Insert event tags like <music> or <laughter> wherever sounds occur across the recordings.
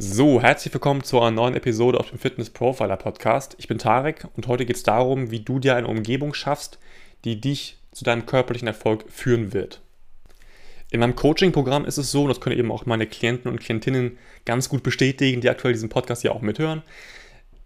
So, herzlich willkommen zu einer neuen Episode auf dem Fitness Profiler Podcast. Ich bin Tarek und heute geht es darum, wie du dir eine Umgebung schaffst, die dich zu deinem körperlichen Erfolg führen wird. In meinem Coaching-Programm ist es so, und das können eben auch meine Klienten und Klientinnen ganz gut bestätigen, die aktuell diesen Podcast ja auch mithören.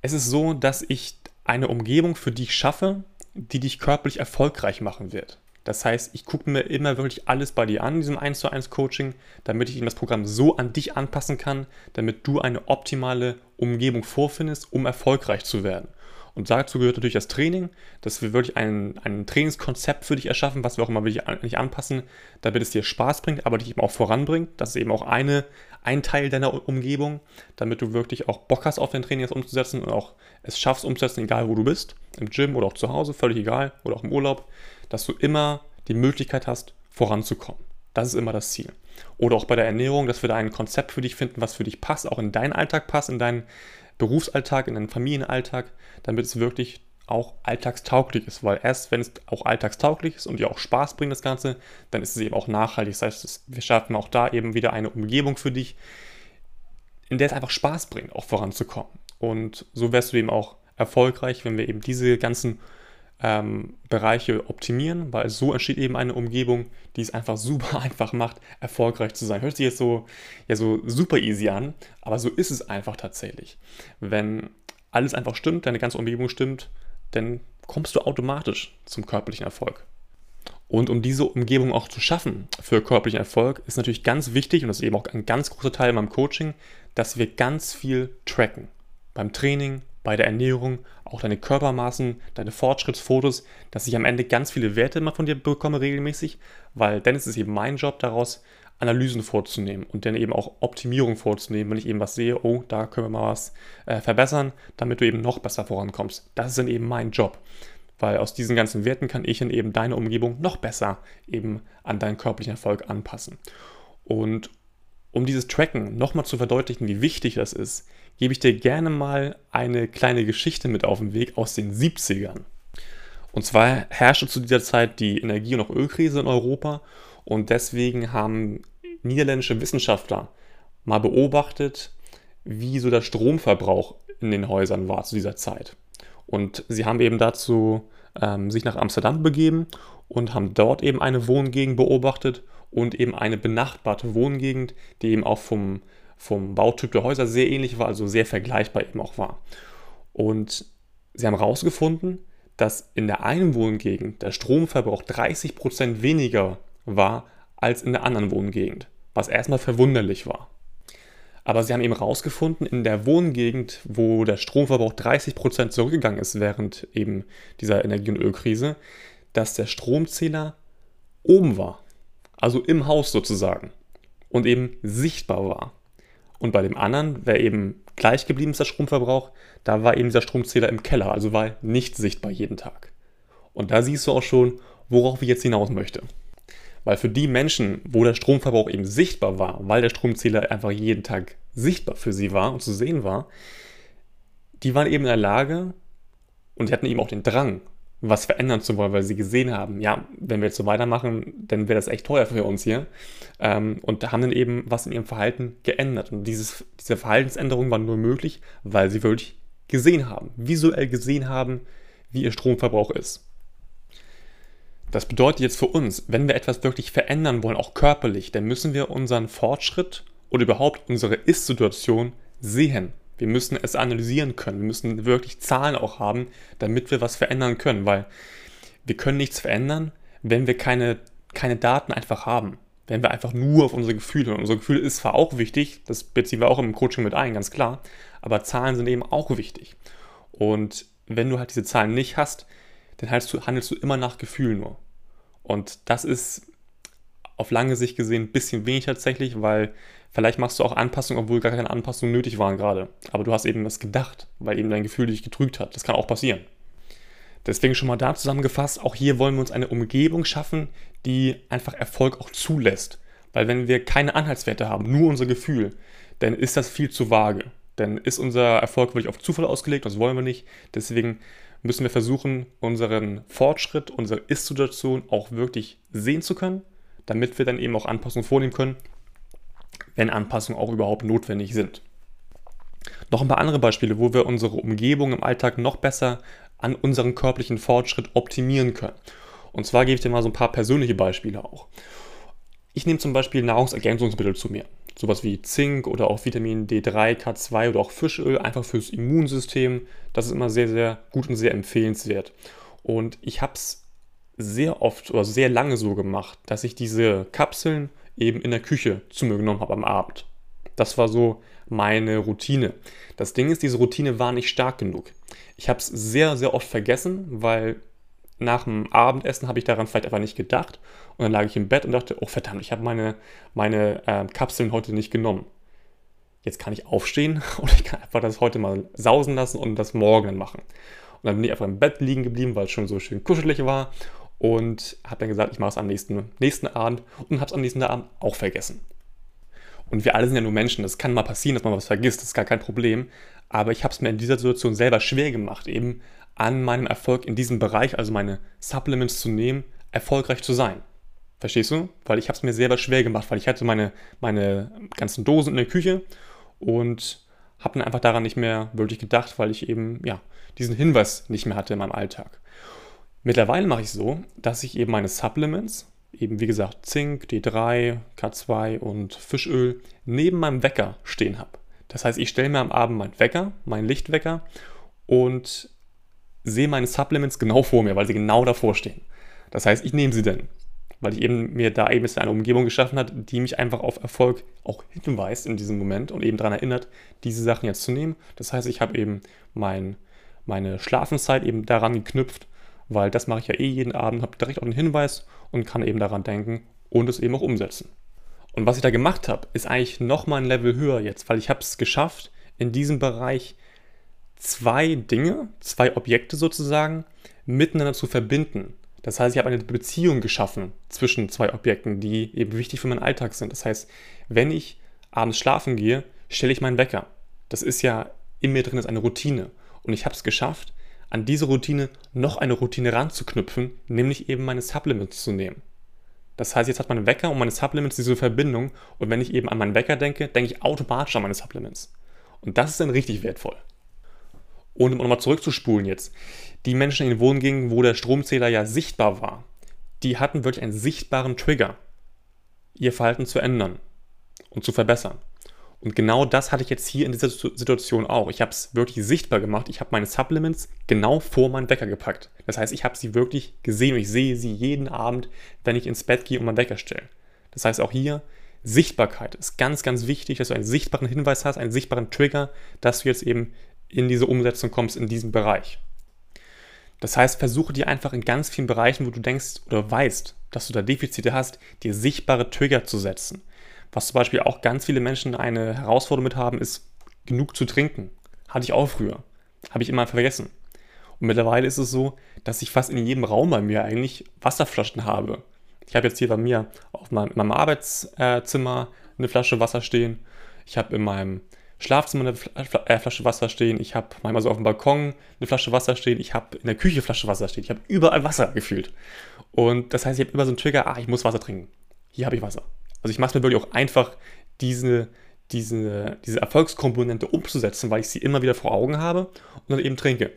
Es ist so, dass ich eine Umgebung für dich schaffe, die dich körperlich erfolgreich machen wird. Das heißt, ich gucke mir immer wirklich alles bei dir an, diesem 1 zu 1 Coaching, damit ich eben das Programm so an dich anpassen kann, damit du eine optimale Umgebung vorfindest, um erfolgreich zu werden. Und dazu gehört natürlich das Training, dass wir wirklich ein, ein Trainingskonzept für dich erschaffen, was wir auch immer wirklich an, nicht anpassen, damit es dir Spaß bringt, aber dich eben auch voranbringt. Das ist eben auch eine, ein Teil deiner Umgebung, damit du wirklich auch Bock hast, auf dein Training jetzt umzusetzen und auch es schaffst umzusetzen, egal wo du bist, im Gym oder auch zu Hause, völlig egal, oder auch im Urlaub, dass du immer die Möglichkeit hast, voranzukommen. Das ist immer das Ziel. Oder auch bei der Ernährung, dass wir da ein Konzept für dich finden, was für dich passt, auch in deinen Alltag passt, in deinen Berufsalltag, in deinen Familienalltag, damit es wirklich auch alltagstauglich ist, weil erst wenn es auch alltagstauglich ist und dir auch Spaß bringt, das Ganze, dann ist es eben auch nachhaltig. Das heißt, wir schaffen auch da eben wieder eine Umgebung für dich, in der es einfach Spaß bringt, auch voranzukommen. Und so wirst du eben auch erfolgreich, wenn wir eben diese ganzen ähm, Bereiche optimieren, weil so entsteht eben eine Umgebung, die es einfach super <laughs> einfach macht, erfolgreich zu sein. Hört sich jetzt so, ja, so super easy an, aber so ist es einfach tatsächlich. Wenn alles einfach stimmt, deine ganze Umgebung stimmt, dann kommst du automatisch zum körperlichen Erfolg. Und um diese Umgebung auch zu schaffen für körperlichen Erfolg, ist natürlich ganz wichtig, und das ist eben auch ein ganz großer Teil in meinem Coaching, dass wir ganz viel tracken. Beim Training, bei der Ernährung, auch deine Körpermaßen, deine Fortschrittsfotos, dass ich am Ende ganz viele Werte immer von dir bekomme regelmäßig, weil dann ist es eben mein Job daraus, Analysen vorzunehmen und dann eben auch Optimierung vorzunehmen, wenn ich eben was sehe, oh, da können wir mal was äh, verbessern, damit du eben noch besser vorankommst. Das ist dann eben mein Job, weil aus diesen ganzen Werten kann ich dann eben deine Umgebung noch besser eben an deinen körperlichen Erfolg anpassen. Und um dieses Tracken nochmal zu verdeutlichen, wie wichtig das ist, gebe ich dir gerne mal eine kleine Geschichte mit auf den Weg aus den 70ern. Und zwar herrschte zu dieser Zeit die Energie- und Ölkrise in Europa und deswegen haben niederländische Wissenschaftler mal beobachtet, wie so der Stromverbrauch in den Häusern war zu dieser Zeit. Und sie haben eben dazu ähm, sich nach Amsterdam begeben und haben dort eben eine Wohngegend beobachtet und eben eine benachbarte Wohngegend, die eben auch vom, vom Bautyp der Häuser sehr ähnlich war, also sehr vergleichbar eben auch war. Und sie haben herausgefunden, dass in der einen Wohngegend der Stromverbrauch 30% weniger war als in der anderen Wohngegend, was erstmal verwunderlich war. Aber sie haben eben herausgefunden, in der Wohngegend, wo der Stromverbrauch 30% zurückgegangen ist während eben dieser Energie- und Ölkrise, dass der Stromzähler oben war also im Haus sozusagen, und eben sichtbar war. Und bei dem anderen, wer eben gleich geblieben ist, der Stromverbrauch, da war eben dieser Stromzähler im Keller, also war nicht sichtbar jeden Tag. Und da siehst du auch schon, worauf ich jetzt hinaus möchte. Weil für die Menschen, wo der Stromverbrauch eben sichtbar war, weil der Stromzähler einfach jeden Tag sichtbar für sie war und zu sehen war, die waren eben in der Lage und die hatten eben auch den Drang, was verändern zu wollen, weil sie gesehen haben, ja, wenn wir jetzt so weitermachen, dann wäre das echt teuer für uns hier. Ähm, und haben dann eben was in ihrem Verhalten geändert. Und dieses, diese Verhaltensänderung war nur möglich, weil sie wirklich gesehen haben, visuell gesehen haben, wie ihr Stromverbrauch ist. Das bedeutet jetzt für uns, wenn wir etwas wirklich verändern wollen, auch körperlich, dann müssen wir unseren Fortschritt oder überhaupt unsere Ist-Situation sehen. Wir müssen es analysieren können. Wir müssen wirklich Zahlen auch haben, damit wir was verändern können, weil wir können nichts verändern, wenn wir keine, keine Daten einfach haben. Wenn wir einfach nur auf unsere Gefühle, und unsere Gefühle ist zwar auch wichtig, das beziehen wir auch im Coaching mit ein, ganz klar, aber Zahlen sind eben auch wichtig. Und wenn du halt diese Zahlen nicht hast, dann handelst du, handelst du immer nach Gefühl nur. Und das ist auf lange Sicht gesehen ein bisschen wenig tatsächlich, weil vielleicht machst du auch Anpassungen, obwohl gar keine Anpassungen nötig waren gerade. Aber du hast eben das gedacht, weil eben dein Gefühl dich getrügt hat. Das kann auch passieren. Deswegen schon mal da zusammengefasst, auch hier wollen wir uns eine Umgebung schaffen, die einfach Erfolg auch zulässt. Weil wenn wir keine Anhaltswerte haben, nur unser Gefühl, dann ist das viel zu vage. Dann ist unser Erfolg wirklich auf Zufall ausgelegt, das wollen wir nicht. Deswegen müssen wir versuchen, unseren Fortschritt, unsere Ist-Situation auch wirklich sehen zu können damit wir dann eben auch Anpassungen vornehmen können, wenn Anpassungen auch überhaupt notwendig sind. Noch ein paar andere Beispiele, wo wir unsere Umgebung im Alltag noch besser an unseren körperlichen Fortschritt optimieren können. Und zwar gebe ich dir mal so ein paar persönliche Beispiele auch. Ich nehme zum Beispiel Nahrungsergänzungsmittel zu mir. Sowas wie Zink oder auch Vitamin D3, K2 oder auch Fischöl, einfach fürs Immunsystem. Das ist immer sehr, sehr gut und sehr empfehlenswert. Und ich habe es sehr oft oder sehr lange so gemacht, dass ich diese Kapseln eben in der Küche zu mir genommen habe am Abend. Das war so meine Routine. Das Ding ist, diese Routine war nicht stark genug. Ich habe es sehr, sehr oft vergessen, weil nach dem Abendessen habe ich daran vielleicht einfach nicht gedacht. Und dann lag ich im Bett und dachte, oh verdammt, ich habe meine, meine äh, Kapseln heute nicht genommen. Jetzt kann ich aufstehen <laughs> oder ich kann einfach das heute mal sausen lassen und das morgen dann machen. Und dann bin ich einfach im Bett liegen geblieben, weil es schon so schön kuschelig war. Und habe dann gesagt, ich mache es am nächsten, nächsten Abend und habe es am nächsten Abend auch vergessen. Und wir alle sind ja nur Menschen. Das kann mal passieren, dass man was vergisst. Das ist gar kein Problem. Aber ich habe es mir in dieser Situation selber schwer gemacht, eben an meinem Erfolg in diesem Bereich, also meine Supplements zu nehmen, erfolgreich zu sein. Verstehst du? Weil ich habe es mir selber schwer gemacht, weil ich hatte meine, meine ganzen Dosen in der Küche und habe dann einfach daran nicht mehr wirklich gedacht, weil ich eben ja diesen Hinweis nicht mehr hatte in meinem Alltag. Mittlerweile mache ich so, dass ich eben meine Supplements, eben wie gesagt Zink, D3, K2 und Fischöl, neben meinem Wecker stehen habe. Das heißt, ich stelle mir am Abend meinen Wecker, meinen Lichtwecker und sehe meine Supplements genau vor mir, weil sie genau davor stehen. Das heißt, ich nehme sie dann, weil ich eben mir da eben eine Umgebung geschaffen hat, die mich einfach auf Erfolg auch hinweist in diesem Moment und eben daran erinnert, diese Sachen jetzt zu nehmen. Das heißt, ich habe eben mein, meine Schlafenszeit eben daran geknüpft, weil das mache ich ja eh jeden Abend, habe direkt auch einen Hinweis und kann eben daran denken und es eben auch umsetzen. Und was ich da gemacht habe, ist eigentlich nochmal ein Level höher jetzt, weil ich habe es geschafft, in diesem Bereich zwei Dinge, zwei Objekte sozusagen, miteinander zu verbinden. Das heißt, ich habe eine Beziehung geschaffen zwischen zwei Objekten, die eben wichtig für meinen Alltag sind. Das heißt, wenn ich abends schlafen gehe, stelle ich meinen Wecker. Das ist ja in mir drin ist eine Routine. Und ich habe es geschafft, an diese Routine noch eine Routine ranzuknüpfen, nämlich eben meine Supplements zu nehmen. Das heißt, jetzt hat mein Wecker und meine Supplements diese Verbindung und wenn ich eben an meinen Wecker denke, denke ich automatisch an meine Supplements. Und das ist dann richtig wertvoll. Und um nochmal zurückzuspulen jetzt, die Menschen in den Wohngängen, wo der Stromzähler ja sichtbar war, die hatten wirklich einen sichtbaren Trigger, ihr Verhalten zu ändern und zu verbessern. Und genau das hatte ich jetzt hier in dieser Situation auch. Ich habe es wirklich sichtbar gemacht. Ich habe meine Supplements genau vor meinen Wecker gepackt. Das heißt, ich habe sie wirklich gesehen und ich sehe sie jeden Abend, wenn ich ins Bett gehe und meinen Wecker stelle. Das heißt, auch hier Sichtbarkeit ist ganz, ganz wichtig, dass du einen sichtbaren Hinweis hast, einen sichtbaren Trigger, dass du jetzt eben in diese Umsetzung kommst in diesem Bereich. Das heißt, versuche dir einfach in ganz vielen Bereichen, wo du denkst oder weißt, dass du da Defizite hast, dir sichtbare Trigger zu setzen. Was zum Beispiel auch ganz viele Menschen eine Herausforderung mit haben, ist genug zu trinken. Hatte ich auch früher. Habe ich immer vergessen. Und mittlerweile ist es so, dass ich fast in jedem Raum bei mir eigentlich Wasserflaschen habe. Ich habe jetzt hier bei mir auf meinem, in meinem Arbeitszimmer eine Flasche Wasser stehen. Ich habe in meinem Schlafzimmer eine äh, Flasche Wasser stehen. Ich habe manchmal so auf dem Balkon eine Flasche Wasser stehen. Ich habe in der Küche eine Flasche Wasser stehen. Ich habe überall Wasser gefühlt. Und das heißt, ich habe immer so einen Trigger, ah, ich muss Wasser trinken. Hier habe ich Wasser. Also ich mache es mir wirklich auch einfach, diese, diese, diese Erfolgskomponente umzusetzen, weil ich sie immer wieder vor Augen habe und dann eben trinke.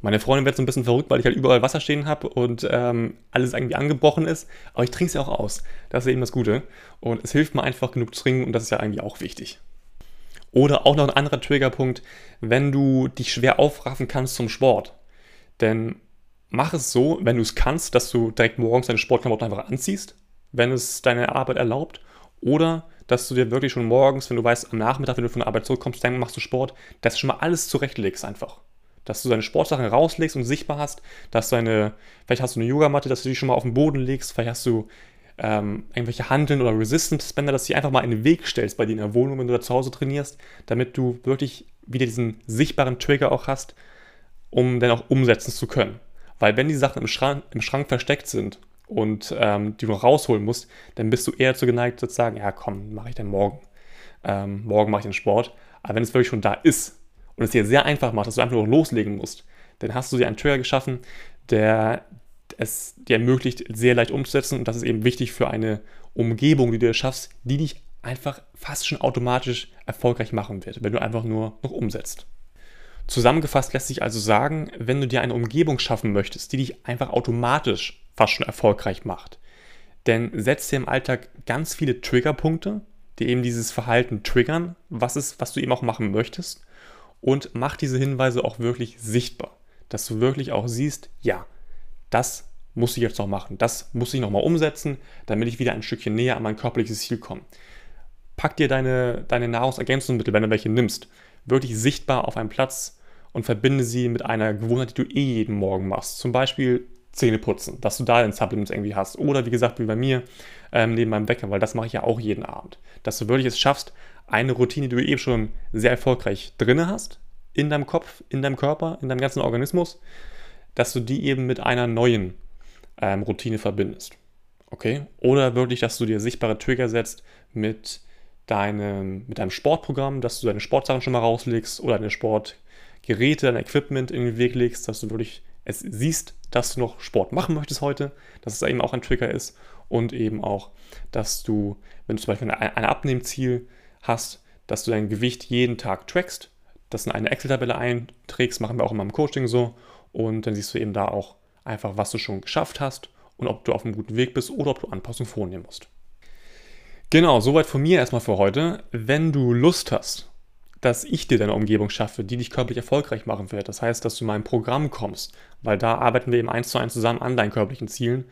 Meine Freundin wird so ein bisschen verrückt, weil ich halt überall Wasser stehen habe und ähm, alles irgendwie angebrochen ist. Aber ich trinke es ja auch aus. Das ist eben das Gute. Und es hilft mir einfach genug zu trinken und das ist ja eigentlich auch wichtig. Oder auch noch ein anderer Triggerpunkt, wenn du dich schwer aufraffen kannst zum Sport. Denn mach es so, wenn du es kannst, dass du direkt morgens deine Sportklamotten einfach anziehst wenn es deine Arbeit erlaubt. Oder dass du dir wirklich schon morgens, wenn du weißt, am Nachmittag, wenn du von der Arbeit zurückkommst, dann machst du Sport, dass du schon mal alles zurechtlegst einfach. Dass du deine Sportsachen rauslegst und sichtbar hast, dass du vielleicht hast du eine Yogamatte, dass du die schon mal auf den Boden legst, vielleicht hast du ähm, irgendwelche Handeln oder Resistance Bänder, dass du die einfach mal in den Weg stellst bei dir in der Wohnung, wenn du da zu Hause trainierst, damit du wirklich wieder diesen sichtbaren Trigger auch hast, um dann auch umsetzen zu können. Weil wenn die Sachen im Schrank, im Schrank versteckt sind und ähm, die du rausholen musst, dann bist du eher zu geneigt zu sagen, ja komm, mache ich dann morgen. Ähm, morgen mache ich den Sport. Aber wenn es wirklich schon da ist und es dir sehr einfach macht, dass du einfach nur loslegen musst, dann hast du dir einen Trigger geschaffen, der es dir ermöglicht, sehr leicht umzusetzen. Und das ist eben wichtig für eine Umgebung, die du dir schaffst, die dich einfach fast schon automatisch erfolgreich machen wird, wenn du einfach nur noch umsetzt. Zusammengefasst lässt sich also sagen, wenn du dir eine Umgebung schaffen möchtest, die dich einfach automatisch fast schon erfolgreich macht, denn setz dir im Alltag ganz viele Triggerpunkte, die eben dieses Verhalten triggern, was ist, was du eben auch machen möchtest und mach diese Hinweise auch wirklich sichtbar, dass du wirklich auch siehst, ja, das muss ich jetzt noch machen, das muss ich noch mal umsetzen, damit ich wieder ein Stückchen näher an mein körperliches Ziel komme. Pack dir deine, deine Nahrungsergänzungsmittel, wenn du welche nimmst, wirklich sichtbar auf einen Platz und verbinde sie mit einer Gewohnheit, die du eh jeden Morgen machst. Zum Beispiel Zähne putzen, dass du da den Supplements irgendwie hast. Oder wie gesagt, wie bei mir, ähm, neben meinem Wecker, weil das mache ich ja auch jeden Abend. Dass du wirklich es schaffst, eine Routine, die du eben schon sehr erfolgreich drinne hast, in deinem Kopf, in deinem Körper, in deinem ganzen Organismus, dass du die eben mit einer neuen ähm, Routine verbindest. Okay? Oder wirklich, dass du dir sichtbare Trigger setzt mit deinem, mit deinem Sportprogramm, dass du deine Sportsachen schon mal rauslegst oder deine Sportgeräte, dein Equipment in den Weg legst, dass du wirklich es siehst, dass du noch Sport machen möchtest heute, dass es eben auch ein Trigger ist und eben auch, dass du, wenn du zum Beispiel ein, Abnehmziel hast, dass du dein Gewicht jeden Tag trackst, das in eine Excel-Tabelle einträgst, machen wir auch immer im Coaching so und dann siehst du eben da auch einfach, was du schon geschafft hast und ob du auf einem guten Weg bist oder ob du Anpassungen vornehmen musst. Genau, soweit von mir erstmal für heute. Wenn du Lust hast dass ich dir deine Umgebung schaffe, die dich körperlich erfolgreich machen wird. Das heißt, dass du in mein Programm kommst, weil da arbeiten wir eben eins zu eins zusammen an deinen körperlichen Zielen.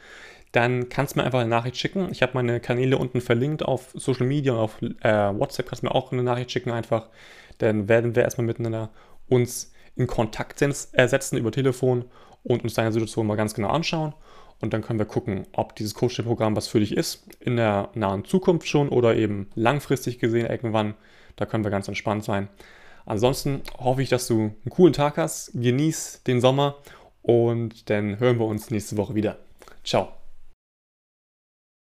Dann kannst du mir einfach eine Nachricht schicken. Ich habe meine Kanäle unten verlinkt auf Social Media und auf äh, WhatsApp kannst du mir auch eine Nachricht schicken einfach. Dann werden wir erstmal miteinander uns in Kontakt äh, setzen über Telefon und uns deine Situation mal ganz genau anschauen. Und dann können wir gucken, ob dieses Coaching-Programm was für dich ist, in der nahen Zukunft schon oder eben langfristig gesehen irgendwann. Da können wir ganz entspannt sein. Ansonsten hoffe ich, dass du einen coolen Tag hast. Genieß den Sommer und dann hören wir uns nächste Woche wieder. Ciao.